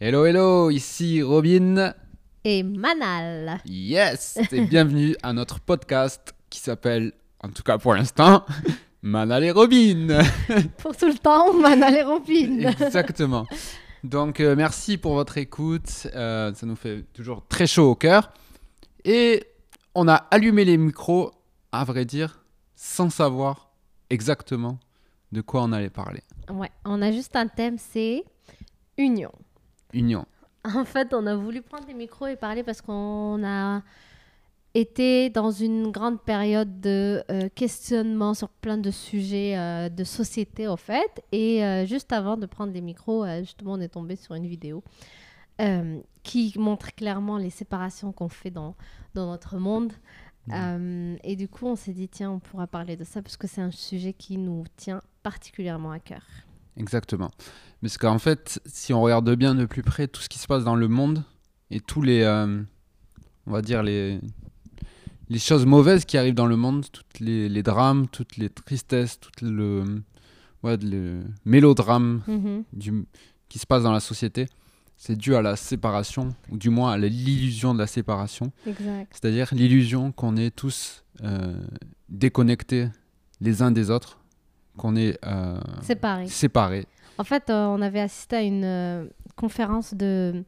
Hello, hello, ici Robin. Et Manal. Yes, et bienvenue à notre podcast qui s'appelle, en tout cas pour l'instant, Manal et Robin. Pour tout le temps, Manal et Robin. Exactement. Donc euh, merci pour votre écoute, euh, ça nous fait toujours très chaud au cœur. Et on a allumé les micros, à vrai dire, sans savoir exactement de quoi on allait parler. Ouais, on a juste un thème, c'est union. Union. En fait, on a voulu prendre des micros et parler parce qu'on a été dans une grande période de euh, questionnement sur plein de sujets euh, de société, au fait. Et euh, juste avant de prendre des micros, justement, on est tombé sur une vidéo qui montre clairement les séparations qu'on fait dans, dans notre monde. Euh, et du coup, on s'est dit, tiens, on pourra parler de ça parce que c'est un sujet qui nous tient particulièrement à cœur. Exactement. Parce qu'en fait, si on regarde bien de plus près tout ce qui se passe dans le monde et tous les, euh, on va dire les, les choses mauvaises qui arrivent dans le monde, toutes les, les drames, toutes les tristesses, tout le, ouais, le mélodrame Mhm. du, qui se passe dans la société, c'est dû à la séparation, ou du moins à l'illusion de la séparation. C'est-à-dire l'illusion qu'on est tous euh, déconnectés les uns des autres, qu'on est euh, séparés. En fait, euh, on avait assisté à une euh, conférence de.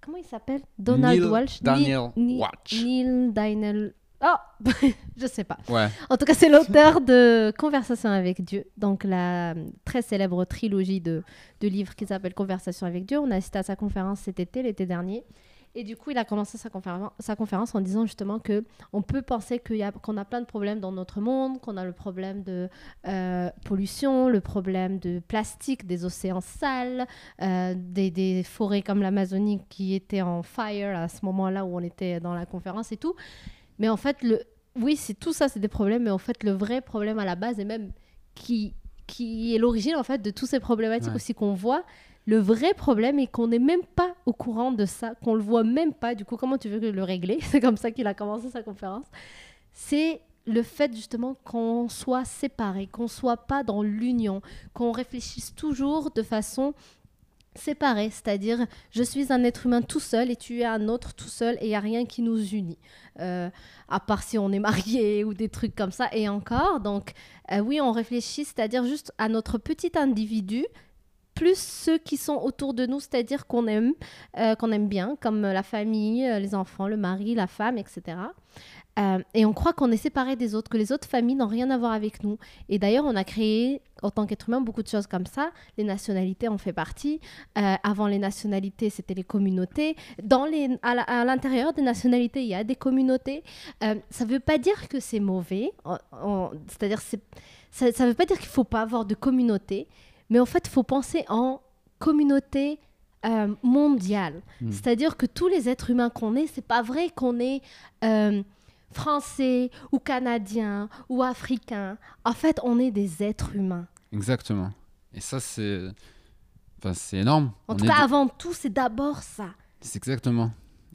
Comment il s'appelle? Donald Neil Walsh? Daniel Neil, Watch. Neil Daniel. Oh Je sais pas. Ouais. En tout cas, c'est l'auteur de Conversation avec Dieu, donc la très célèbre trilogie de, de livres qui s'appelle Conversation avec Dieu. On a assisté à sa conférence cet été, l'été dernier. Et du coup, il a commencé sa, conféren- sa conférence en disant justement que on peut penser a- qu'on a plein de problèmes dans notre monde, qu'on a le problème de euh, pollution, le problème de plastique, des océans sales, euh, des, des forêts comme l'Amazonie qui étaient en fire à ce moment-là où on était dans la conférence et tout. Mais en fait, le, oui, c'est tout ça, c'est des problèmes, mais en fait, le vrai problème à la base, et même qui, qui est l'origine en fait de toutes ces problématiques Ouais. aussi qu'on voit, le vrai problème est qu'on n'est même pas au courant de ça, qu'on le voit même pas. Du coup, comment tu veux le régler? C'est comme ça qu'il a commencé sa conférence. C'est le fait justement qu'on soit séparés, qu'on soit pas dans l'union, qu'on réfléchisse toujours de façon séparée, c'est-à-dire je suis un être humain tout seul et tu es un autre tout seul et il n'y a rien qui nous unit, Euh, à part si on est marié ou des trucs comme ça. Et encore, donc euh, oui, on réfléchit, c'est-à-dire juste à notre petit individu, plus ceux qui sont autour de nous, c'est-à-dire qu'on aime, euh, qu'on aime bien, comme la famille, euh, les enfants, le mari, la femme, etc. Euh, et on croit qu'on est séparé des autres, que les autres familles n'ont rien à voir avec nous. Et d'ailleurs, on a créé, en tant qu'être humain, beaucoup de choses comme ça. Les nationalités en fait partie. Euh, avant les nationalités, c'était les communautés. Dans les, à l'intérieur des nationalités, il y a des communautés. Euh, ça ne veut pas dire que c'est mauvais. C'est-à-dire, c'est- ça ne veut pas dire qu'il ne faut pas avoir de communauté. Mais en fait, il faut penser en communauté euh, mondiale. Mm. C'est-à-dire que tous les êtres humains qu'on est, c'est pas vrai qu'on est euh, français ou canadien ou africain. En fait, on est des êtres humains. Exactement. Et ça, c'est. Enfin, c'est énorme. En On tout cas, avant tout, c'est d'abord ça. C'est exactement.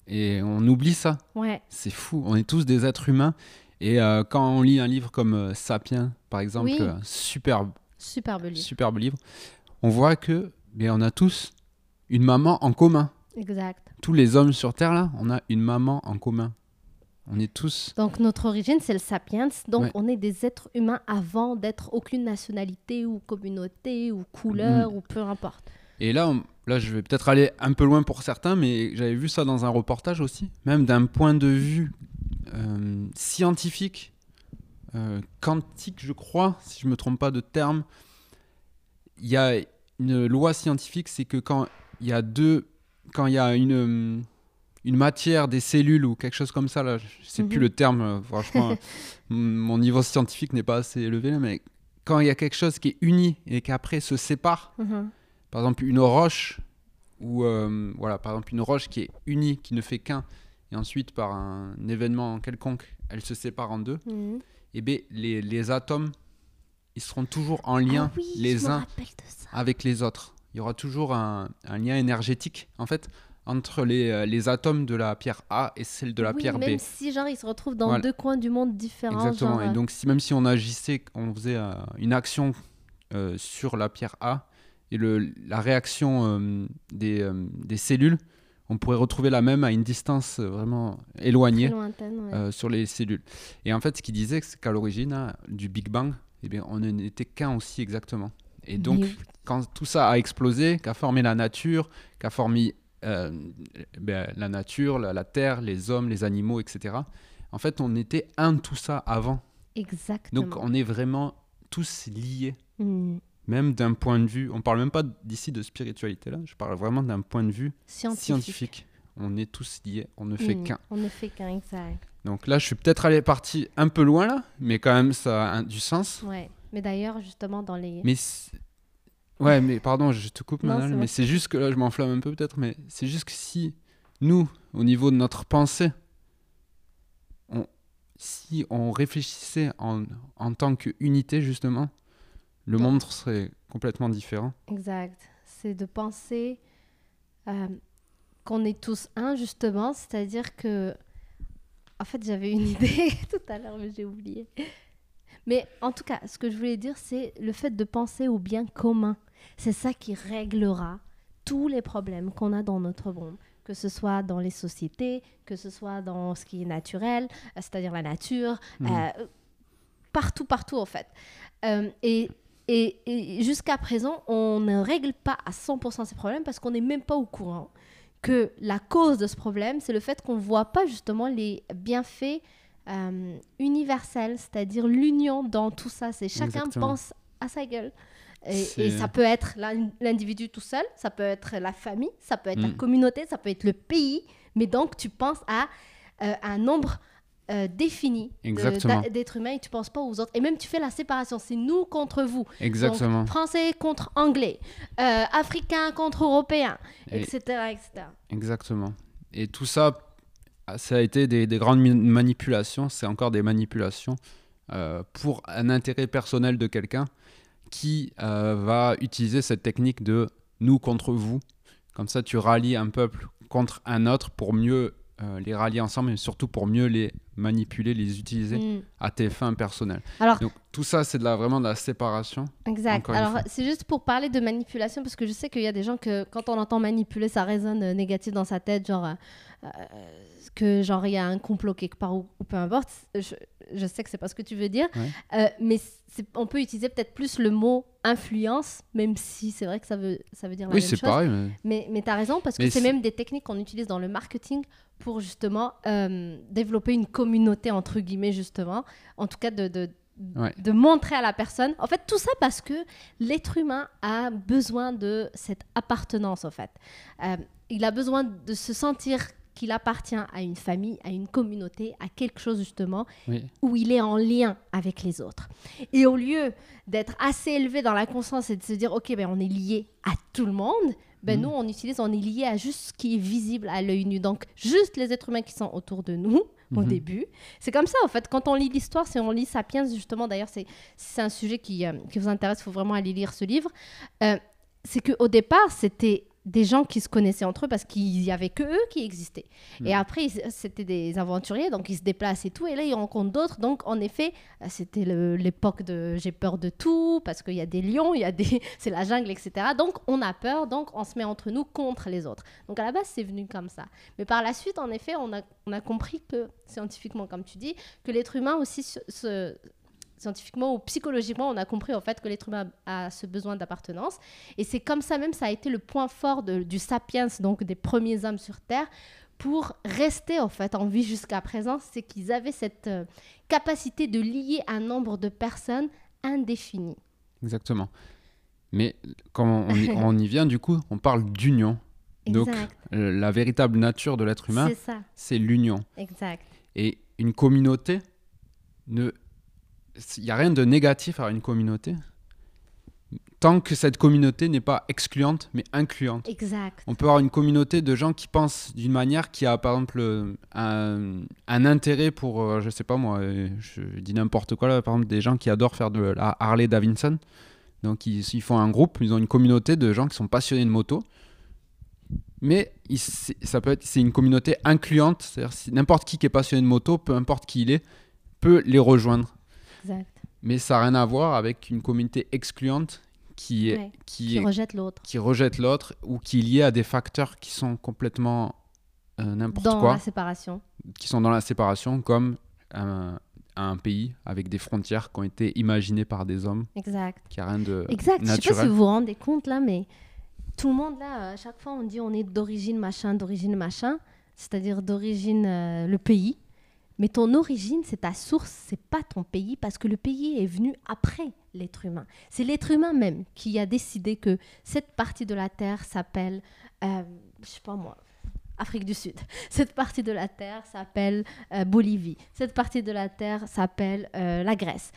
Et on oublie ça. Ouais. C'est fou. On est tous des êtres humains. Et euh, quand on lit un livre comme Sapiens, par exemple, Oui. superbe, Superbe livre. superbe livre, on voit que on a tous une maman en commun. Exact. Tous les hommes sur Terre, là, on a une maman en commun. On est tous. Donc, notre origine, c'est le sapiens. Donc, Ouais. on est des êtres humains avant d'être aucune nationalité ou communauté ou couleur ou peu importe. Et là, on- là, je vais peut-être aller un peu loin pour certains, mais j'avais vu ça dans un reportage aussi, même d'un point de vue euh, scientifique, quantique, je crois, si je me trompe pas de terme. Il y a une loi scientifique, c'est que quand il y a deux, quand il y a une euh, une matière, des cellules ou quelque chose comme ça, là, je sais plus Mhm. le terme, euh, franchement, mon niveau scientifique n'est pas assez élevé, mais quand il y a quelque chose qui est uni et qu'après se sépare, Mhm. par exemple une roche ou euh, voilà par exemple une roche qui est unie qui ne fait qu'un et ensuite par un événement quelconque elle se sépare en deux Mhm. Et bien les, les atomes ils seront toujours en lien Ah oui, les uns avec les autres il y aura toujours un, un lien énergétique en fait entre les, euh, les atomes de la pierre A et celle de la Oui, pierre B même si genre ils se retrouvent dans Voilà. deux coins du monde différents. Exactement. genre, Et euh, donc, si, même si on agissait, on faisait euh, une action euh, sur la pierre A, et le, la réaction euh, des, des cellules, on pourrait retrouver la même à une distance euh, vraiment éloignée Très lointaine, ouais. euh, sur les cellules. Et en fait, ce qu'il disait, c'est qu'à l'origine hein, du Big Bang, eh bien, on n'était qu'un aussi exactement. Et donc, oui. quand tout ça a explosé, qu'a formé la nature, qu'a formé euh, ben, la nature, la, la terre, les hommes, les animaux, etc. En fait, on était un tout ça avant. Exactement. Donc, on est vraiment tous liés, Hmm. Même d'un point de vue. On parle même pas d'ici de spiritualité là. Je parle vraiment d'un point de vue Scientifique. scientifique. On est tous liés. On ne fait Hmm. qu'un. On ne fait qu'un, exact. Donc là, je suis peut-être allé parti un peu loin là, mais quand même, ça a du sens. Ouais. Mais d'ailleurs, justement, dans les. Mais ouais, mais pardon, je te coupe, Manal, mais c'est juste que là, je m'enflamme un peu peut-être, mais c'est juste que si nous, au niveau de notre pensée, on, si on réfléchissait en, en tant qu'unité justement, le Donc- monde serait complètement différent. Exact. C'est de penser euh, qu'on est tous un, justement. C'est-à-dire que. En fait, j'avais une idée tout à l'heure, mais j'ai oublié. Mais en tout cas, ce que je voulais dire, c'est le fait de penser au bien commun. C'est ça qui réglera tous les problèmes qu'on a dans notre monde. Que ce soit dans les sociétés, que ce soit dans ce qui est naturel, euh, c'est-à-dire la nature, Mhm. euh, partout, partout en fait. Euh, et et, et jusqu'à présent, on ne règle pas à 100% ces problèmes parce qu'on n'est même pas au courant que la cause de ce problème, c'est le fait qu'on ne voit pas justement les bienfaits euh, universels, c'est-à-dire l'union dans tout ça. C'est chacun Exactement. pense à sa gueule. Et, ça peut être l'in- l'individu tout seul, ça peut être la famille, ça peut être la Mm. communauté, ça peut être le pays, mais donc tu penses à euh, un nombre euh, défini d'êtres humains et tu penses pas aux autres. Et même tu fais la séparation, c'est nous contre vous. Exactement. Donc, français contre anglais, euh, africain contre européen, Et- etc., etc. Exactement. Et tout ça, ça a été des, des grandes manipulations, c'est encore des manipulations euh, pour un intérêt personnel de quelqu'un qui euh, va utiliser cette technique de nous contre vous. Comme ça, tu rallies un peuple contre un autre pour mieux les rallier ensemble et surtout pour mieux les manipuler, les utiliser Mm. à tes fins personnelles. Alors, Donc tout ça, c'est de la, vraiment de la séparation. exact. Alors, c'est juste pour parler de manipulation, parce que je sais qu'il y a des gens que, quand on entend manipuler, ça résonne euh, négatif dans sa tête, genre, euh, euh, que genre, il y a un complot quelque part ou, ou peu importe. Je, je sais que c'est pas ce que tu veux dire, Ouais. Euh, mais on peut utiliser peut-être plus le mot influence, même si c'est vrai que ça veut, ça veut dire la oui, même c'est chose. pareil. mais- Mais, mais tu as raison, parce que Mais c'est c'est- même des techniques qu'on utilise dans le marketing pour justement euh, développer une communauté, entre guillemets, justement. En tout cas, de, de, Ouais. de montrer à la personne. En fait, tout ça parce que l'être humain a besoin de cette appartenance, en fait. Euh, il a besoin de se sentir qu'il appartient à une famille, à une communauté, à quelque chose, justement, Oui. où il est en lien avec les autres. Et au lieu d'être assez élevé dans la conscience et de se dire, OK, ben, on est lié à tout le monde, ben, Mhm. nous, on utilise, on est lié à juste ce qui est visible à l'œil nu. Donc, juste les êtres humains qui sont autour de nous au Mhm. début. C'est comme ça, en fait. Quand on lit l'histoire, si on lit Sapiens, justement, d'ailleurs, c'est si c'est un sujet qui, euh, qui vous intéresse, il faut vraiment aller lire ce livre. Euh, c'est qu'au départ, c'était des gens qui se connaissaient entre eux parce qu'il y avait que eux qui existaient. Et après, c'était des aventuriers, donc ils se déplacent et tout. Et là, ils rencontrent d'autres. Donc, en effet, c'était l'époque de j'ai peur de tout parce qu'il y a des lions, il y a des, c'est la jungle, etc. Donc, on a peur, donc on se met entre nous contre les autres. Donc, à la base, c'est venu comme ça. Mais par la suite, en effet, on a, on a compris que, scientifiquement, comme tu dis, que l'être humain aussi se- se- scientifiquement ou psychologiquement, on a compris en fait que l'être humain a ce besoin d'appartenance. Et c'est comme ça même, ça a été le point fort de- du sapiens, donc des premiers hommes sur Terre, pour rester en fait en vie jusqu'à présent, c'est qu'ils avaient cette euh, capacité de lier un nombre de personnes indéfini. Exactement. Mais quand on y, on y vient, du coup, on parle d'union. Donc. Euh, La véritable nature de l'être humain, c'est l'union. exact. Et une communauté, ne... il n'y a rien de négatif à une communauté, tant que cette communauté n'est pas excluante, mais incluante. Exact. On peut avoir une communauté de gens qui pensent d'une manière qui a, par exemple, un, un intérêt pour, euh, je sais pas moi, euh, je dis n'importe quoi là, par exemple, des gens qui adorent faire de la Harley Davidson. Donc, ils, ils font un groupe, ils ont une communauté de gens qui sont passionnés de moto. Mais ça peut être, c'est une communauté incluante, c'est-à-dire si n'importe qui qui est passionné de moto, peu importe qui il est, peut les rejoindre. Exact. Mais ça n'a rien à voir avec une communauté excluante qui, est, Ouais, qui, qui est- rejette l'autre. qui rejette l'autre ou qui est lié à des facteurs qui sont complètement euh, n'importe Dans quoi, la séparation. qui sont dans la séparation, comme un, un pays avec des frontières qui ont été imaginées par des hommes, Exact. qui a rien de Exact. Je sais pas si naturel. vous vous rendez compte là, mais tout le monde là, à chaque fois on dit on est d'origine machin, d'origine machin, c'est-à-dire d'origine euh, le pays. Mais ton origine, c'est ta source, c'est pas ton pays, parce que le pays est venu après l'être humain. C'est l'être humain même qui a décidé que cette partie de la terre s'appelle, euh, je sais pas moi, Afrique du Sud. Cette partie de la terre s'appelle euh, Bolivie. Cette partie de la terre s'appelle euh, la Grèce.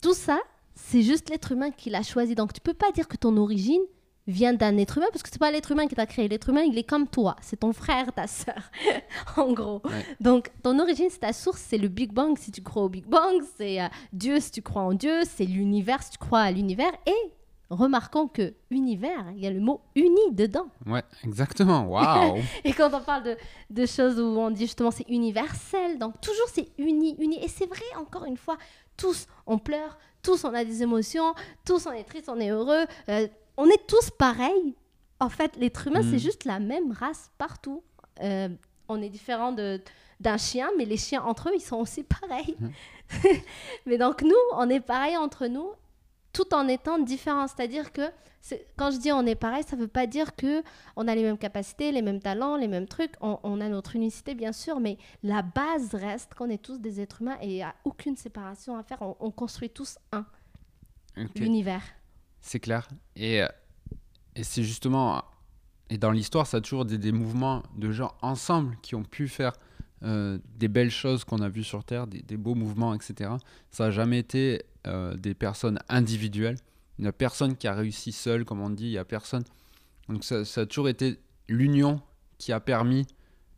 Tout ça, c'est juste l'être humain qui l'a choisi. Donc tu peux pas dire que ton origine vient d'un être humain parce que c'est pas l'être humain qui t'a créé. L'être humain, il est comme toi. C'est ton frère, ta sœur, en gros. Ouais. Donc ton origine, c'est ta source, c'est le Big Bang si tu crois au Big Bang, c'est euh, Dieu si tu crois en Dieu, c'est l'univers si tu crois à l'univers. Et remarquons que univers, il y a le mot uni dedans. Ouais, exactement. Waouh. Et quand on parle de, de choses où on dit justement c'est universel, donc toujours c'est uni, uni. Et c'est vrai, encore une fois, tous on pleure, tous on a des émotions, tous on est triste, on est heureux, euh, on est tous pareils. En fait, l'être humain, c'est juste la même race partout. Euh, on est différent d'un chien, mais les chiens entre eux, ils sont aussi pareils. mais donc nous, on est pareil entre nous, tout en étant différents. C'est-à-dire que quand je dis on est pareil, ça veut pas dire que on a les mêmes capacités, les mêmes talents, les mêmes trucs. On, on a notre unicité, bien sûr, mais la base reste qu'on est tous des êtres humains et il n'y a aucune séparation à faire. On, on construit tous un, Ok. l'univers. C'est clair. Et, euh, et c'est justement. Et dans l'histoire, ça a toujours des, des mouvements de gens ensemble qui ont pu faire euh, des belles choses qu'on a vues sur Terre, des, des beaux mouvements, etc. Ça n'a jamais été euh, des personnes individuelles. Il n'y a personne qui a réussi seul, comme on dit. Il n'y a personne. Donc ça, ça a toujours été l'union qui a permis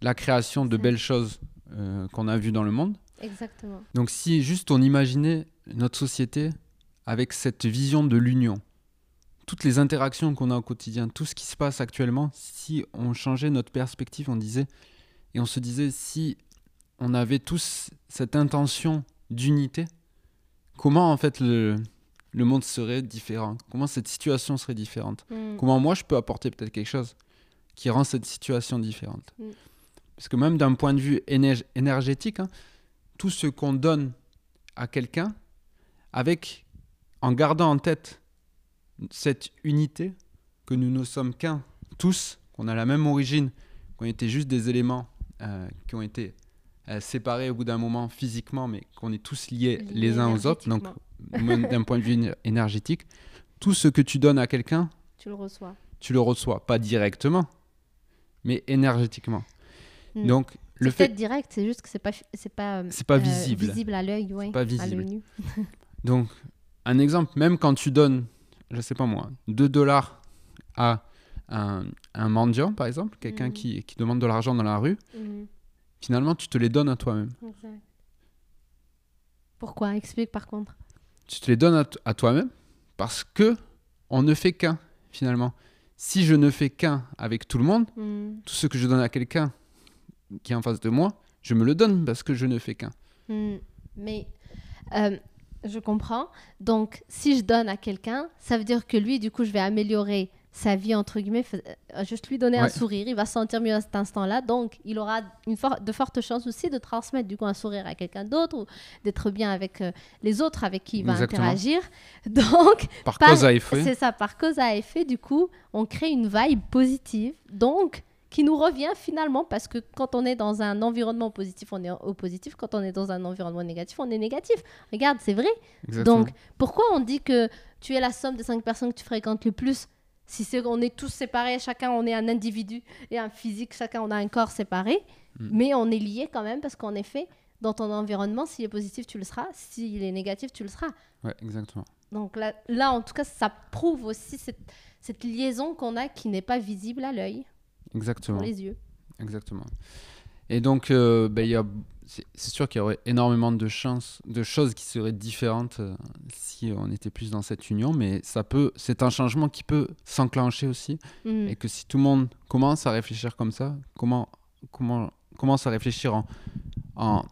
la création de belles choses euh, qu'on a vues dans le monde. Exactement. Donc si juste on imaginait notre société avec cette vision de l'union, toutes les interactions qu'on a au quotidien, tout ce qui se passe actuellement, si on changeait notre perspective, on disait, et on se disait, si on avait tous cette intention d'unité, comment en fait le, le monde serait différent? Comment cette situation serait différente? Mm. Comment moi je peux apporter peut-être quelque chose qui rend cette situation différente? Mm. Parce que même d'un point de vue éner- énergétique, hein, tout ce qu'on donne à quelqu'un, avec en gardant en tête cette unité, que nous ne sommes qu'un, tous, qu'on a la même origine, qu'on était juste des éléments euh, qui ont été euh, séparés au bout d'un moment physiquement, mais qu'on est tous liés Liés les uns aux autres, donc d'un point de vue éner- énergétique, tout ce que tu donnes à quelqu'un, Tu le reçois. tu le reçois, pas directement, mais énergétiquement. Mm. Donc, le fait, direct, c'est juste que c'est pas, c'est pas, euh, c'est pas euh, visible. visible à l'œil, ouais, pas à visible. nu. Donc, un exemple, même quand tu donnes, je sais pas moi, 2 dollars à un, un mendiant, par exemple, quelqu'un Mhm. qui, qui demande de l'argent dans la rue, Mhm. finalement, tu te les donnes à toi-même. Pourquoi? Explique par contre. Tu te les donnes à, toi-même parce que on ne fait qu'un, finalement. Si je ne fais qu'un avec tout le monde, Mm. tout ce que je donne à quelqu'un qui est en face de moi, je me le donne parce que je ne fais qu'un. Mais euh, je comprends. Donc, si je donne à quelqu'un, ça veut dire que lui, du coup, je vais améliorer sa vie, entre guillemets, fais- euh, juste lui donner un sourire, il va se sentir mieux à cet instant-là. Donc, il aura une for- de fortes chances aussi de transmettre, du coup, un sourire à quelqu'un d'autre ou d'être bien avec euh, les autres avec qui il va Exactement. interagir. Donc, Par Par- cause à effet. c'est ça, par cause à effet, du coup, on crée une vibe positive, donc qui nous revient finalement, parce que quand on est dans un environnement positif, on est au positif, quand on est dans un environnement négatif, on est négatif. Regarde, c'est vrai. Exactement. Donc, pourquoi on dit que tu es la somme des cinq personnes que tu fréquentes le plus? Si c'est on est tous séparés, chacun on est un individu et un physique, chacun on a un corps séparé, Mm. mais on est liés quand même parce qu'en effet, dans ton environnement, s'il est positif, tu le seras, s'il est négatif, tu le seras. Ouais, exactement. Donc là, là, en tout cas, ça prouve aussi cette, cette liaison qu'on a qui n'est pas visible à l'œil, Exactement. pour les yeux. Exactement. Et donc, euh, y a- c'est sûr qu'il y aurait énormément de chances, de choses qui seraient différentes euh, si on était plus dans cette union, mais ça peut, c'est un changement qui peut s'enclencher aussi, Mm. et que si tout le monde commence à réfléchir comme ça, comment, comment, commence à réfléchir en, en,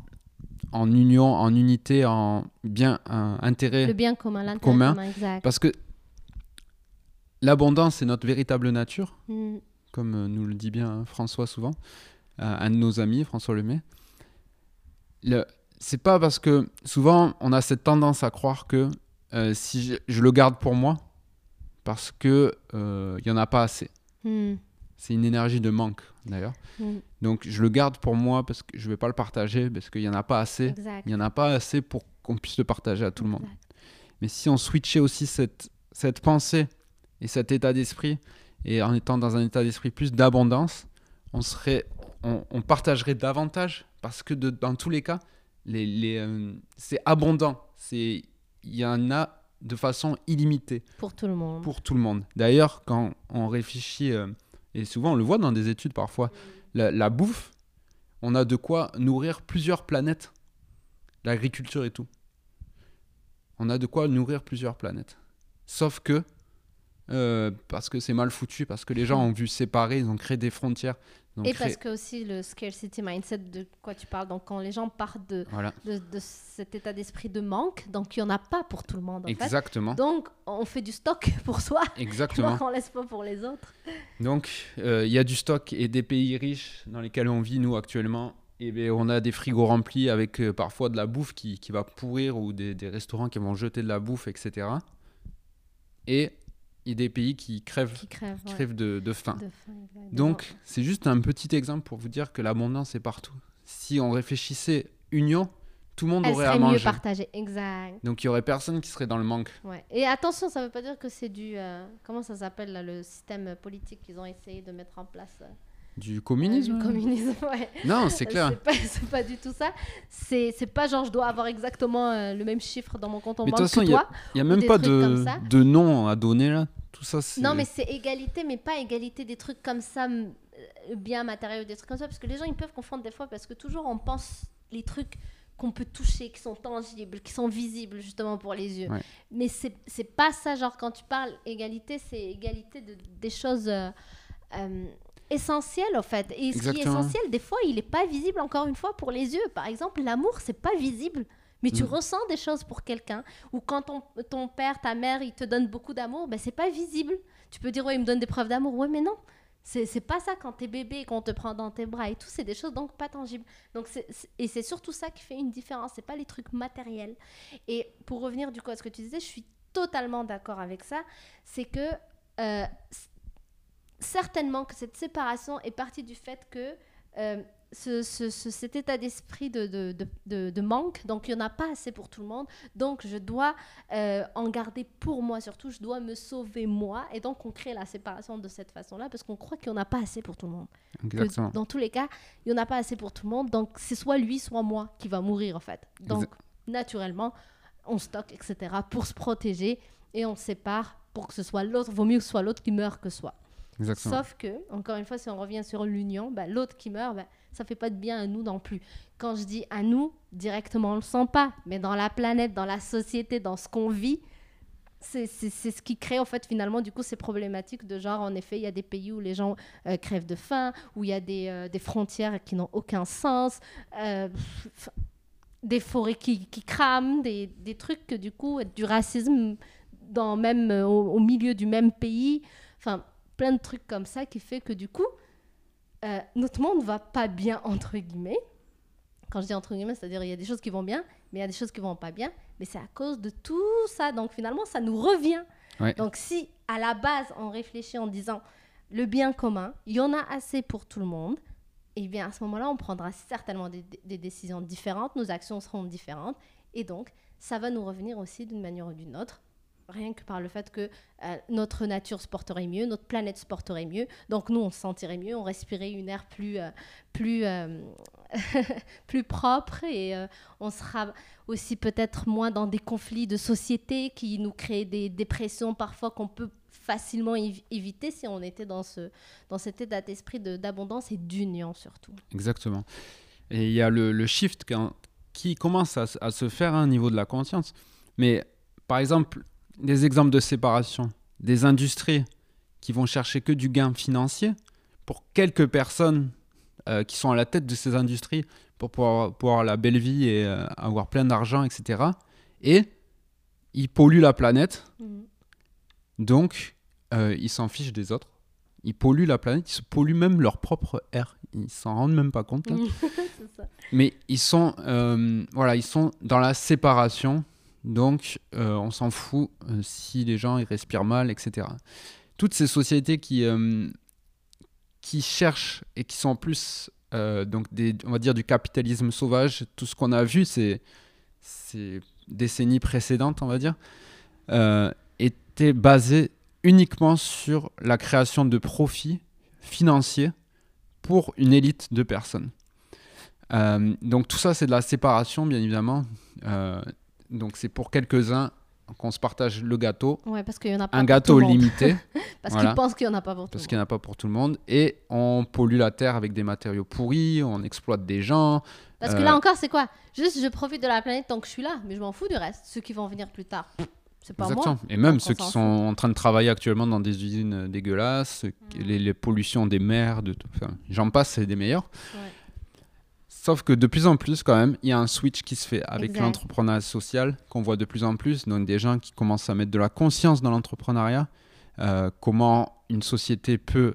en union, en unité, en bien un intérêt Le bien commun, l'intérêt commun. commun, exact. parce que l'abondance c'est notre véritable nature, Mm. Comme euh, nous le dit bien hein, François souvent, un de nos amis, François Lemay. Le, c'est pas parce que souvent on a cette tendance à croire que euh, si je, je le garde pour moi, parce que euh, il y en a pas assez. Mm. C'est une énergie de manque d'ailleurs. Mm. Donc je le garde pour moi parce que je vais pas le partager parce qu'il y en a pas assez. Il y en a pas assez pour qu'on puisse le partager à tout le monde. Mais si on switchait aussi cette, cette pensée et cet état d'esprit, et en étant dans un état d'esprit plus d'abondance, on, serait, on, on partagerait davantage parce que de- dans tous les cas, les, les, euh, c'est abondant. Il y en a de façon illimitée Pour tout le monde. pour tout le monde. D'ailleurs, quand on réfléchit, euh, et souvent on le voit dans des études parfois, la, la bouffe, on a de quoi nourrir plusieurs planètes. L'agriculture et tout. On a de quoi nourrir plusieurs planètes. Sauf que, euh, parce que c'est mal foutu, parce que les gens ont vu séparer, ils ont créé des frontières. Et créé- parce que aussi le scarcity mindset de quoi tu parles, donc quand les gens partent de, Voilà, de, de cet état d'esprit de manque, donc il n'y en a pas pour tout le monde en fait. exactement. Donc on fait du stock pour soi, Exactement. on laisse pas pour les autres. Donc, euh, il y a du stock et des pays riches dans lesquels on vit, nous, actuellement. Et ben, on a des frigos remplis avec euh, parfois de la bouffe qui, qui va pourrir ou des, des restaurants qui vont jeter de la bouffe, etc. Et il y a des pays qui crèvent, Qui crèvent. qui ouais. crèvent de, de faim. De faim, exact. Donc, c'est juste un petit exemple pour vous dire que l'abondance est partout. Si on réfléchissait union, tout le monde elle aurait serait à mieux manger. partagée, exact. Donc, il y aurait personne qui serait dans le manque. Ouais. Et attention, ça veut pas dire que c'est du euh, comment ça s'appelle le système politique qu'ils ont essayé de mettre en place. euh, Du communisme du communisme, ouais. Non, c'est clair. C'est pas, pas du tout ça. C'est pas genre je dois avoir exactement euh, le même chiffre dans mon compte en Mais banque façon, que il y a- toi. Il n'y a ou même pas de, de nom à donner là. Tout ça. Non, mais c'est égalité, mais pas égalité des trucs comme ça, euh, bien matériaux, des trucs comme ça, parce que les gens ils peuvent confondre des fois, parce que toujours on pense les trucs qu'on peut toucher, qui sont tangibles, qui sont visibles justement pour les yeux. Ouais. Mais c'est c'est pas ça, genre quand tu parles égalité, c'est égalité de, des choses euh, euh, essentielles en fait. Et ce qui est Exactement. essentiel, des fois, il est pas visible encore une fois pour les yeux. Par exemple, l'amour, c'est pas visible. Mais tu Mm. ressens des choses pour quelqu'un. Ou quand ton, ton père, ta mère, ils te donnent beaucoup d'amour, ben c'est pas visible. Tu peux dire, ouais, il me donne des preuves d'amour. Ouais, mais non. C'est pas ça quand t'es bébé et qu'on te prend dans tes bras et tout. C'est des choses donc pas tangibles. Donc c'est- et c'est surtout ça qui fait une différence. C'est pas les trucs matériels. Et pour revenir du coup à ce que tu disais, je suis totalement d'accord avec ça. C'est que euh, c- certainement que cette séparation est partie du fait que euh, ce, ce- ce- cet état d'esprit de, de, de- de- de manque, donc il n'y en a pas assez pour tout le monde, donc je dois euh, en garder pour moi surtout, je dois me sauver moi, et donc on crée la séparation de cette façon-là parce qu'on croit qu'il n'y en a pas assez pour tout le monde. Que dans tous les cas, il n'y en a pas assez pour tout le monde, donc c'est soit lui, soit moi qui va mourir en fait. Donc naturellement, on stocke, etc. pour se protéger et on se sépare pour que ce soit l'autre, vaut mieux que ce soit l'autre qui meurt que soi. Exactement. Sauf que, encore une fois, si on revient sur l'union, bah, l'autre qui meurt, bah, ça fait pas de bien à nous non plus. Quand je dis à nous, directement, on le sent pas, mais dans la planète, dans la société, dans ce qu'on vit, c'est ce qui crée en fait finalement du coup ces problématiques de genre en effet il y a des pays où les gens euh, crèvent de faim où il y a des, euh, des frontières qui n'ont aucun sens euh, des forêts qui, qui crament des, des trucs que du coup du racisme dans même au, au milieu du même pays enfin plein de trucs comme ça qui fait que du coup euh, notre monde va pas bien entre guillemets. Quand je dis entre guillemets c'est-à-dire il y a des choses qui vont bien mais il y a des choses qui vont pas bien. Mais c'est à cause de tout ça. Donc finalement ça nous revient. Ouais. donc si à la base on réfléchit en disant le bien commun il y en a assez pour tout le monde et bien à ce moment-là on prendra certainement des, des décisions différentes nos actions seront différentes. Et donc ça va nous revenir aussi d'une manière ou d'une autre rien que par le fait que euh, notre nature se porterait mieux, notre planète se porterait mieux, donc nous on se sentirait mieux, on respirait une air plus, euh, plus, euh, plus propre et on sera aussi peut-être moins dans des conflits de société qui nous créent des dépressions parfois qu'on peut facilement évi- éviter si on était dans, ce, dans cet état d'esprit de- d'abondance et d'union surtout. Exactement. Et il y a le, le shift qui commence à, se faire hein, au niveau de la conscience. Mais par exemple, des exemples de séparation, des industries qui vont chercher que du gain financier pour quelques personnes euh, qui sont à la tête de ces industries pour pouvoir, avoir la belle vie et euh, avoir plein d'argent, etc. Et ils polluent la planète. Donc, euh, ils s'en fichent des autres. Ils polluent la planète, ils se polluent même leur propre air. Ils s'en rendent même pas compte. ça. Mais ils sont, voilà, ils sont dans la séparation. Donc, euh, on s'en fout euh, si les gens ils respirent mal, etc. Toutes ces sociétés qui, euh, qui cherchent et qui sont en plus, donc on va dire, du capitalisme sauvage, tout ce qu'on a vu ces, ces décennies précédentes, on va dire, étaient basées uniquement sur la création de profits financiers pour une élite de personnes. Donc tout ça, c'est de la séparation, bien évidemment. Donc c'est pour quelques-uns qu'on se partage le gâteau. Ouais, parce qu'il y en a pas Un pour gâteau tout le monde. limité, Parce Voilà. qu'ils pensent qu'il y en a pas pour tout parce le qu'il n'y en a pas pour tout le monde. Et on pollue la terre avec des matériaux pourris, on exploite des gens. Parce que Euh, là encore, c'est quoi? Juste, je profite de la planète tant que je suis là, mais je m'en fous du reste. Ceux qui vont venir plus tard, c'est pas Exactement. moi. Et même Donc, ceux qui sont en train de travailler actuellement dans des usines dégueulasses, Mm. les, les pollutions des mers, de tout, enfin, j'en passe, c'est des meilleurs. Ouais. Sauf que de plus en plus, quand même, il y a un switch qui se fait avec l'entrepreneuriat social, qu'on voit de plus en plus. Donc, des gens qui commencent à mettre de la conscience dans l'entrepreneuriat, euh, comment une société peut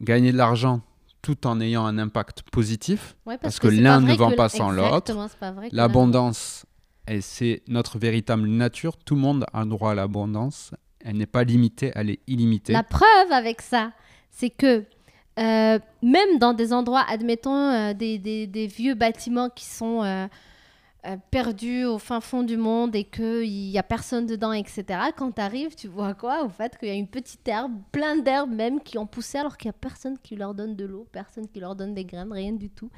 gagner de l'argent tout en ayant un impact positif. Ouais, Parce que l'un ne vend pas sans l'autre. L'abondance, et c'est notre véritable nature. Tout le monde a droit à l'abondance. Elle n'est pas limitée, elle est illimitée. La preuve avec ça, c'est que euh, même dans des endroits, admettons, euh, des, des- des vieux bâtiments qui sont euh, perdus au fin fond du monde et qu'il n'y a personne dedans, etc., quand tu arrives, tu vois quoi Au fait, qu'il y a une petite herbe, plein d'herbes même qui ont poussé alors qu'il n'y a personne qui leur donne de l'eau, personne qui leur donne des graines, rien du tout.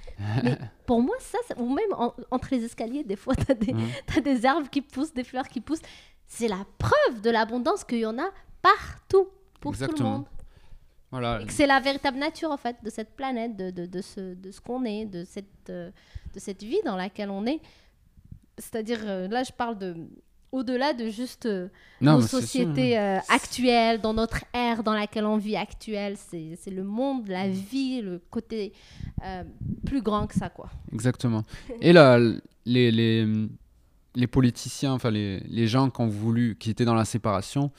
Mais pour moi, ça, ou même en- entre les escaliers, des fois, tu as des, Mhm. T'as des arbres qui poussent, des fleurs qui poussent. C'est la preuve de l'abondance qu'il y en a partout pour tout le monde. Voilà. Et que c'est la véritable nature, en fait, de cette planète, de, de, de ce, de ce qu'on est, de cette, euh, de cette vie dans laquelle on est. C'est-à-dire, euh, là, je parle de au-delà de juste euh, Non, nos sociétés euh, actuelles, dans notre ère dans laquelle on vit actuelle. C'est le monde, la vie, le côté euh, plus grand que ça, quoi. Exactement. Et là, les, les, les politiciens, enfin les, les gens qui ont voulu, qui étaient dans la séparation,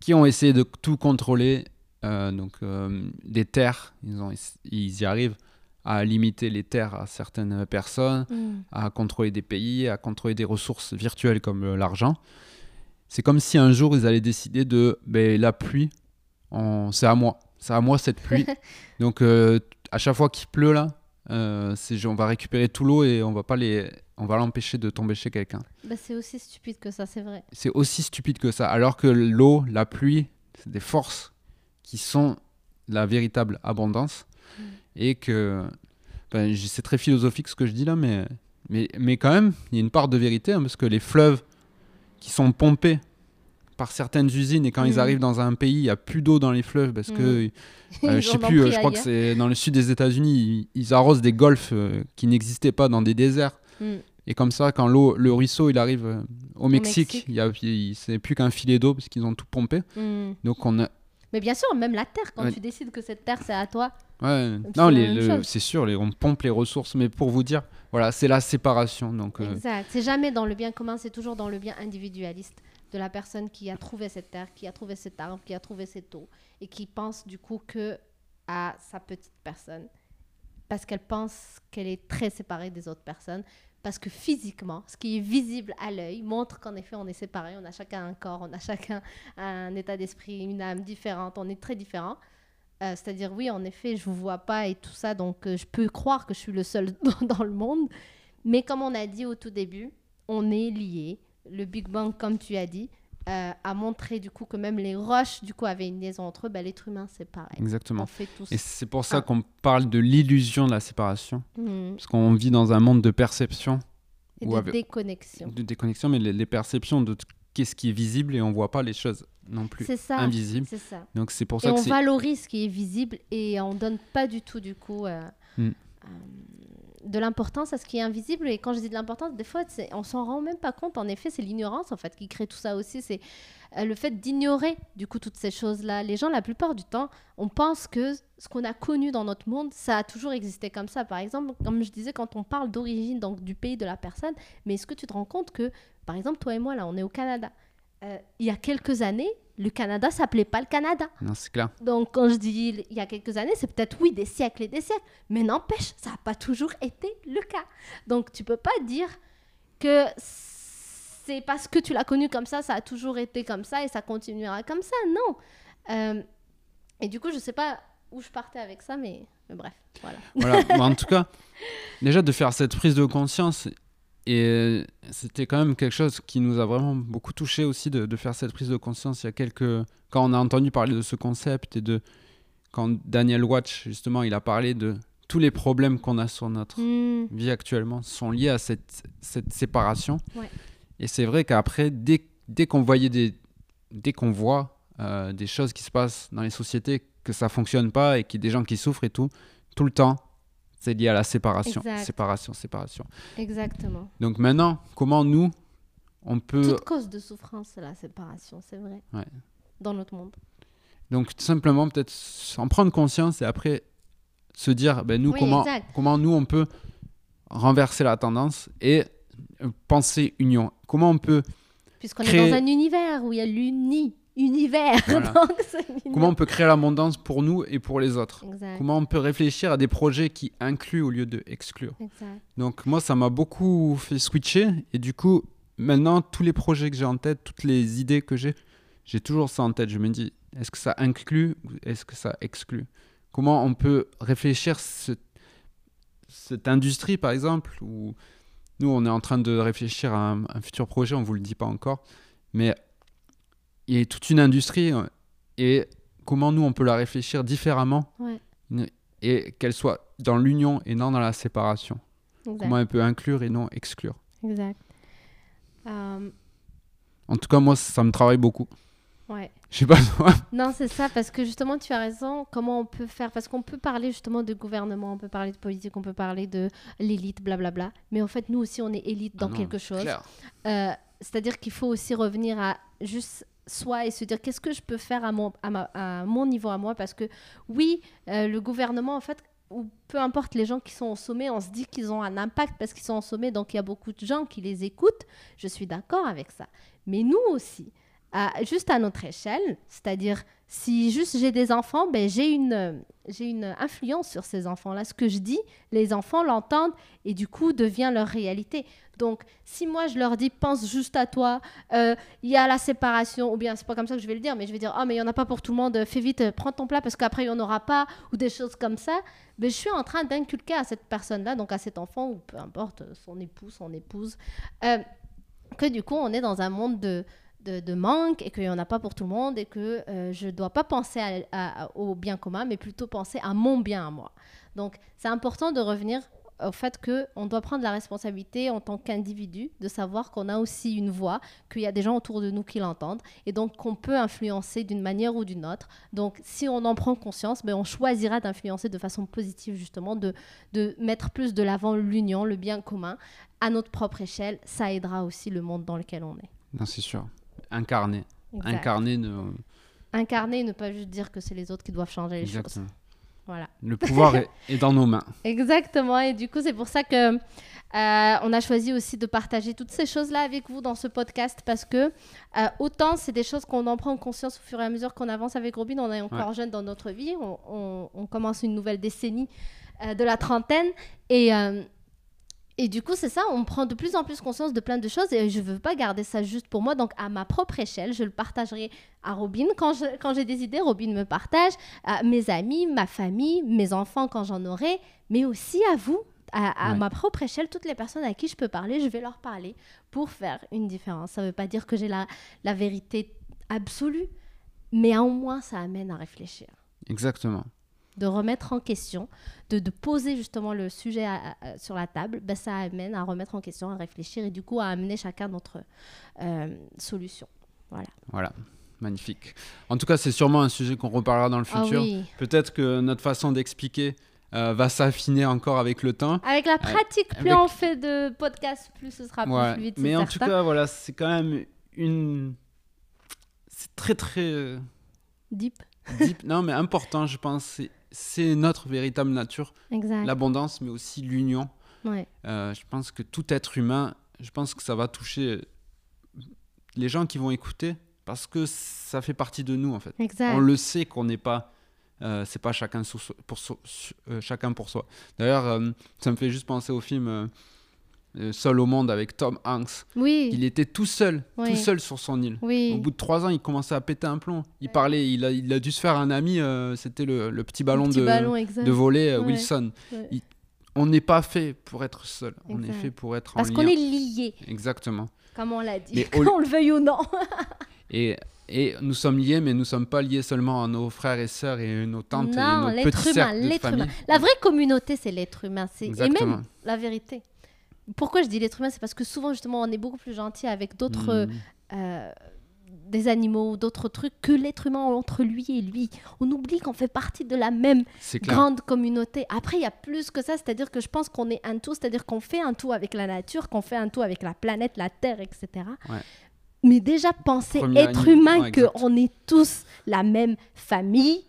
qui ont essayé de tout contrôler, donc euh, des terres, ils, ont, ils y arrivent à limiter les terres à certaines personnes, à contrôler des pays, à contrôler des ressources virtuelles comme euh, l'argent. C'est comme si un jour ils allaient décider de ben, la pluie, on- c'est à moi, c'est à moi cette pluie. Donc euh, à chaque fois qu'il pleut là, euh, on va récupérer tout l'eau et on va pas les, on va l'empêcher de tomber chez quelqu'un. Bah, c'est aussi stupide que ça, c'est vrai. C'est aussi stupide que ça. Alors que l'eau, la pluie, c'est des forces qui sont la véritable abondance Mm. et que ben, c'est très philosophique ce que je dis là, mais, mais, mais quand même, il y a une part de vérité hein, parce que les fleuves qui sont pompés par certaines usines et quand ils Mhm. arrivent dans un pays, il n'y a plus d'eau dans les fleuves parce que, euh, je sais plus, euh, je crois que c'est dans le sud des États-Unis, ils, ils arrosent des golfs euh, qui n'existaient pas dans des déserts. Mm. Et comme ça, quand l'eau, le ruisseau, il arrive euh, au Mexique, il y a, c'est plus qu'un filet d'eau parce qu'ils ont tout pompé. Mm. Donc on a, Mais bien sûr, même la terre, quand Ouais. tu décides que cette terre c'est à toi, ouais, c'est non, le- c'est sûr, les- on pompe les ressources, mais pour vous dire, voilà, c'est la séparation. Donc euh, exact. C'est jamais dans le bien commun, c'est toujours dans le bien individualiste de la personne qui a trouvé cette terre, qui a trouvé cet arbre, qui a trouvé cette eau et qui pense du coup que à sa petite personne parce qu'elle pense qu'elle est très séparée des autres personnes. Parce que physiquement, ce qui est visible à l'œil montre qu'en effet, on est séparés. On a chacun un corps, on a chacun un état d'esprit, une âme différente. On est très différents. Euh, C'est-à-dire, oui, en effet, je vous vois pas et tout ça, donc euh, je peux croire que je suis le seul dans le monde. Mais comme on a dit au tout début, on est liés. Le Big Bang, comme tu as dit, euh, a montré du coup que même les roches du coup avaient une liaison entre eux. Ben, L'être humain, c'est pareil. exactement. On fait tous. Et c'est pour ça Ah. qu'on parle de l'illusion de la séparation, Mhm. parce qu'on vit dans un monde de perception, Et de avec- déconnexion. de déconnexion, mais les, les perceptions de qu'est-ce qui est visible et on voit pas les choses non plus C'est ça. invisibles. C'est ça. Donc c'est pour Et ça on que c'est valorise ce qui est visible et on donne pas du tout du coup euh, Mm. euh, de l'importance à ce qui est invisible. Et quand je dis de l'importance, des fois, on s'en rend même pas compte. En effet, c'est l'ignorance en fait qui crée tout ça aussi. C'est euh, le fait d'ignorer du coup toutes ces choses-là. Les gens, la plupart du temps, on pense que ce qu'on a connu dans notre monde, ça a toujours existé comme ça. Par exemple, comme je disais, quand on parle d'origine, donc du pays de la personne, mais est-ce que tu te rends compte que, par exemple, toi et moi, là, on est au Canada. Euh, il y a quelques années, le Canada s'appelait pas le Canada. Non, c'est clair. Donc, quand je dis il y a quelques années, c'est peut-être oui, des siècles et des siècles. Mais n'empêche, ça n'a pas toujours été le cas. Donc, tu peux pas dire que c'est parce que tu l'as connu comme ça, ça a toujours été comme ça et ça continuera comme ça. Non. Euh, et du coup, je sais pas où je partais avec ça, mais, mais bref, voilà. Voilà. Bon, en tout cas, déjà de faire cette prise de conscience, et c'était quand même quelque chose qui nous a vraiment beaucoup touché aussi de, de faire cette prise de conscience. Il y a quelques. Quand on a entendu parler de ce concept et de. Quand Daniel Watch, justement, il a parlé de tous les problèmes qu'on a sur notre Hmm, vie actuellement sont liés à cette, cette séparation. Ouais. Et c'est vrai qu'après, dès, dès qu'on voyait des, dès qu'on voit euh, des choses qui se passent dans les sociétés, que ça fonctionne pas et qu'il y a des gens qui souffrent et tout, tout le temps, c'est lié à la séparation, Exact. séparation, séparation. exactement. Donc maintenant, comment nous, on peut Toute cause de souffrance, c'est la séparation, c'est vrai. Ouais. Dans notre monde. donc tout simplement peut-être en prendre conscience et après se dire, ben nous Oui, comment, exact. comment nous on peut renverser la tendance et euh, penser union. Comment on peut Puisqu'on Créer- est dans un univers où il y a Voilà. Donc, une- comment on peut créer l'abondance pour nous et pour les autres. Exact. Comment on peut réfléchir à des projets qui incluent au lieu de exclure. exact. Donc moi, ça m'a beaucoup fait switcher. Et du coup, maintenant, tous les projets que j'ai en tête, toutes les idées que j'ai, j'ai toujours ça en tête. Je me dis, est-ce que ça inclut ou est-ce que ça exclut? Comment on peut réfléchir ce- cette industrie, par exemple, où nous, on est en train de réfléchir à un, un futur projet, on ne vous le dit pas encore, mais il y a toute une industrie euh, et comment nous, on peut la réfléchir différemment Ouais. et qu'elle soit dans l'union et non dans la séparation. Exact. Comment elle peut inclure et non exclure. exact. Euh, En tout cas, moi, ça me travaille beaucoup. ouais. Je sais pas toi. Non, c'est ça, parce que justement, tu as raison. Comment on peut faire? Parce qu'on peut parler justement de gouvernement, on peut parler de politique, on peut parler de l'élite, blablabla. Mais en fait, nous aussi, on est élite dans Ah non, quelque chose. Euh, C'est-à-dire qu'il faut aussi revenir à juste soi et se dire qu'est-ce que je peux faire à mon, à, ma- à mon niveau à moi? Parce que oui euh, le gouvernement en fait ou peu importe les gens qui sont au sommet on se dit qu'ils ont un impact parce qu'ils sont au sommet donc il y a beaucoup de gens qui les écoutent. Je suis d'accord avec ça. Mais nous aussi juste à notre échelle c'est-à-dire si juste j'ai des enfants ben j'ai une j'ai une influence sur ces enfants là ce que je dis les enfants l'entendent et du coup devient leur réalité donc, si moi je leur dis pense juste à toi, euh, il y a la séparation, ou bien c'est pas comme ça que je vais le dire, mais je vais dire oh mais il y en a pas pour tout le monde, fais vite, euh, prends ton plat parce qu'après il y en aura pas, ou des choses comme ça. Mais je suis en train d'inculquer à cette personne-là, donc à cet enfant ou peu importe euh, son époux, son épouse, que du coup on est dans un monde de de, manque et qu'il n'y en a pas pour tout le monde et que je ne dois pas penser au bien commun, mais plutôt penser à mon bien à moi. Donc c'est important de revenir au fait qu'on doit prendre la responsabilité en tant qu'individu de savoir qu'on a aussi une voix, qu'il y a des gens autour de nous qui l'entendent et donc qu'on peut influencer d'une manière ou d'une autre. Donc si on en prend conscience, ben, on choisira d'influencer de façon positive justement, de, de mettre plus de l'avant l'union, le bien commun à notre propre échelle. Ça aidera aussi le monde dans lequel on est. Non, c'est sûr. Incarner. Exact. Incarner. Ne... Incarner et ne pas juste dire que c'est les autres qui doivent changer les choses. Voilà. Le pouvoir est, est dans nos mains. Exactement. Et du coup, c'est pour ça que euh, on a choisi aussi de partager toutes ces choses-là avec vous dans ce podcast parce que euh, autant c'est des choses qu'on en prend conscience au fur et à mesure qu'on avance avec Robin. On est encore jeune dans notre vie. On, on- on commence une nouvelle décennie euh, de la trentaine et et du coup, c'est ça, on prend de plus en plus conscience de plein de choses et je ne veux pas garder ça juste pour moi. Donc, à ma propre échelle, je le partagerai à Robin. Quand je- quand j'ai des idées, Robin me partage, à mes amis, ma famille, mes enfants quand j'en aurai, mais aussi à vous, à, à Ouais. ma propre échelle, toutes les personnes à qui je peux parler, je vais leur parler pour faire une différence. Ça ne veut pas dire que j'ai la, la vérité absolue, mais au moins ça amène à réfléchir Exactement. De remettre en question, de, de poser justement le sujet à- à- sur la table, ben, ça amène à remettre en question, à réfléchir et du coup à amener chacun notre euh, solution. Voilà. Magnifique. En tout cas, c'est sûrement un sujet qu'on reparlera dans le Ah futur. oui. Peut-être que notre façon d'expliquer euh, va s'affiner encore avec le temps. Avec la pratique, plus avec- on fait de podcasts, plus ce sera Ouais. plus fluide. Mais en certain. tout cas, voilà, c'est quand même une. C'est très très euh, Deep. deep. non, mais important, je pense. C'est- C'est notre véritable nature, l'abondance, mais aussi l'union. Ouais. Euh, je pense que tout être humain, je pense que ça va toucher les gens qui vont écouter. parce que ça fait partie de nous en fait. Exact. On le sait qu'on n'est pas. euh, c'est pas chacun, sous- pour, so- euh, chacun pour soi. D'ailleurs, ça me fait juste penser au film Seul au monde avec Tom Hanks. Oui. Il était tout seul, Oui. tout seul sur son île. Oui. Au bout de trois ans, il commençait à péter un plomb. Il parlait, il a, il a dû se faire un ami. euh, C'était le, le petit ballon, Le petit de, ballon, exact. de volet euh, Ouais. Wilson. Ouais. Il- on n'est pas fait pour être seul. On est fait pour être Parce en qu'on lien. est liés, Exactement. comme on l'a dit, Mais qu'on au- le veuille ou non. Et, et nous sommes liés, mais nous ne sommes pas liés seulement à nos frères et sœurs et nos tantes non, et nos l'être petits humain, de humain. La vraie communauté, c'est l'être humain. C'est... Et même la vérité. Pourquoi je dis l'être humain C'est parce que souvent, justement, on est beaucoup plus gentil avec d'autres... Mm. euh, des animaux, d'autres trucs que l'être humain entre lui et lui. On oublie qu'on fait partie de la même grande communauté. Après, il y a plus que ça, c'est-à-dire que je pense qu'on est un tout, c'est-à-dire qu'on fait un tout avec la nature, qu'on fait un tout avec la planète, la Terre, etc. Ouais. Mais déjà, penser Premier être humain, ouais, qu'on est tous la même famille,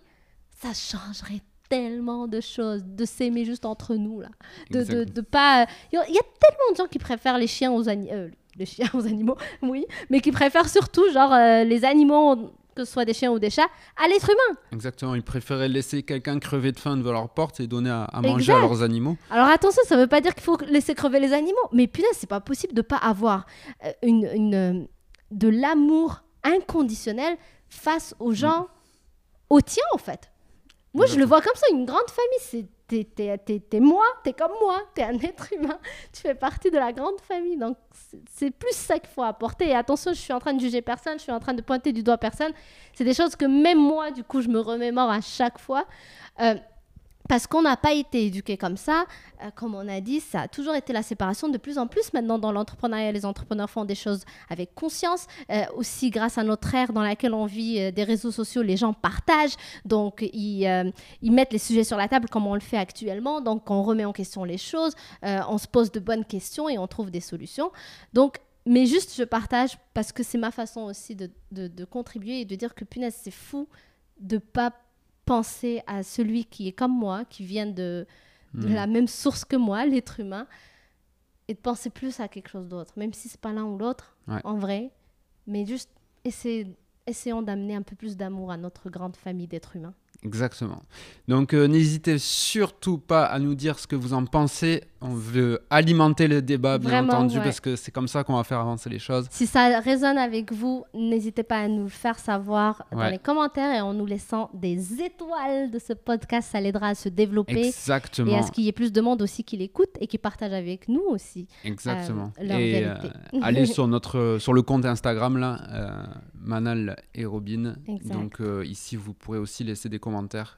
ça changerait tellement de choses, de s'aimer juste entre nous, là. De, de, pas... Il y, a il y a tellement de gens qui préfèrent les chiens aux animaux... les chiens aux animaux, oui, mais qui préfèrent surtout, genre, euh, les animaux, que ce soit des chiens ou des chats, à l'être humain. Exactement. Ils préféraient laisser quelqu'un crever de faim devant leur porte et donner à, à manger Exact. à leurs animaux. Alors attention, ça veut pas dire qu'il faut laisser crever les animaux, mais punaise, c'est pas possible de pas avoir euh, une, une, euh, de l'amour inconditionnel face aux gens, aux tiens en fait. Moi, je le vois comme ça, une grande famille, c'est t'es, moi, t'es comme moi, t'es un être humain, tu fais partie de la grande famille, donc c'est, c'est plus ça qu'il faut apporter. Et attention, je suis en train de juger personne, je suis en train de pointer du doigt personne. C'est des choses que même moi, du coup, je me remémore à chaque fois. Euh, parce qu'on n'a pas été éduqué comme ça. Euh, comme on a dit, ça a toujours été la séparation. De plus en plus, maintenant, dans l'entrepreneuriat, les entrepreneurs font des choses avec conscience. Euh, aussi, grâce à notre ère dans laquelle on vit, euh, des réseaux sociaux, les gens partagent. Donc, ils, mettent les sujets sur la table comme on le fait actuellement. Donc, on remet en question les choses. on se pose de bonnes questions et on trouve des solutions. Donc, mais juste, je partage parce que c'est ma façon aussi de contribuer et de dire que punaise, c'est fou de pas penser à celui qui est comme moi, qui vient de, de Mm. la même source que moi, l'être humain, et de penser plus à quelque chose d'autre, même si c'est pas l'un ou l'autre, Ouais. en vrai, mais juste essayer- essayons d'amener un peu plus d'amour à notre grande famille d'êtres humains. Exactement. Donc euh, n'hésitez surtout pas à nous dire ce que vous en pensez. On veut alimenter le débat, bien entendu, ouais. parce que c'est comme ça qu'on va faire avancer les choses. Si ça résonne avec vous, n'hésitez pas à nous le faire savoir dans les commentaires et en nous laissant des étoiles de ce podcast. Ça l'aidera à se développer et Exactement. à ce qu'il y ait plus de monde aussi qui l'écoute et qui partage avec nous aussi. Exactement. euh, leur et euh, allez sur notre sur le compte Instagram là, Manal et Robin. Exact. Donc ici vous pourrez aussi laisser des commentaires,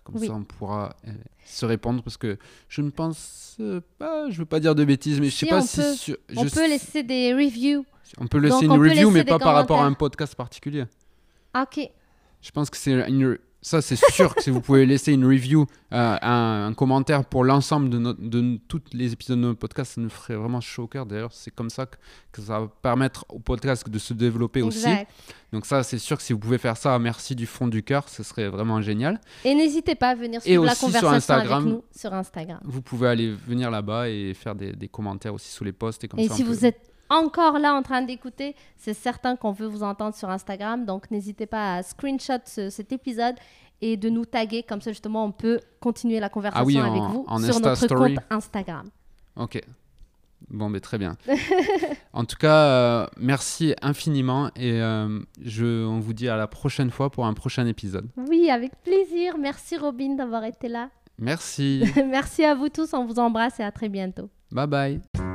comme Oui. ça on pourra euh, se répondre parce que je ne pense euh, pas, je veux pas dire de bêtises, mais je sais Si, pas on si peut. sur- On je peut laisser des reviews. on peut laisser Donc, une peut review, laisser mais pas par rapport à un commentaires. podcast particulier. Ah, Ok. Je pense que c'est une. Ça, c'est sûr que si vous pouvez laisser une review, euh, un, un commentaire pour l'ensemble de, tous les épisodes de notre podcast, ça nous ferait vraiment chaud au cœur. D'ailleurs, c'est comme ça que, que ça va permettre au podcast de se développer aussi. Donc, ça, c'est sûr que si vous pouvez faire ça, merci du fond du cœur, ce serait vraiment génial. Et n'hésitez pas à venir suivre la aussi sur conversation Instagram. avec nous sur Instagram. Vous pouvez aller venir là-bas et faire des, des commentaires aussi sous les posts. Et, comme Et ça, si vous peut- êtes encore là en train d'écouter, c'est certain qu'on veut vous entendre sur Instagram. Donc n'hésitez pas à screenshot ce- cet épisode et de nous taguer. Comme ça, justement, on peut continuer la conversation Ah oui, avec vous en sur Insta notre Story. compte Instagram. Ok. Bon, mais très bien. en tout cas, euh, merci infiniment et euh, je, on vous dit à la prochaine fois pour un prochain épisode. Oui, avec plaisir. Merci Robin d'avoir été là. Merci. Merci à vous tous. On vous embrasse et à très bientôt. bye bye.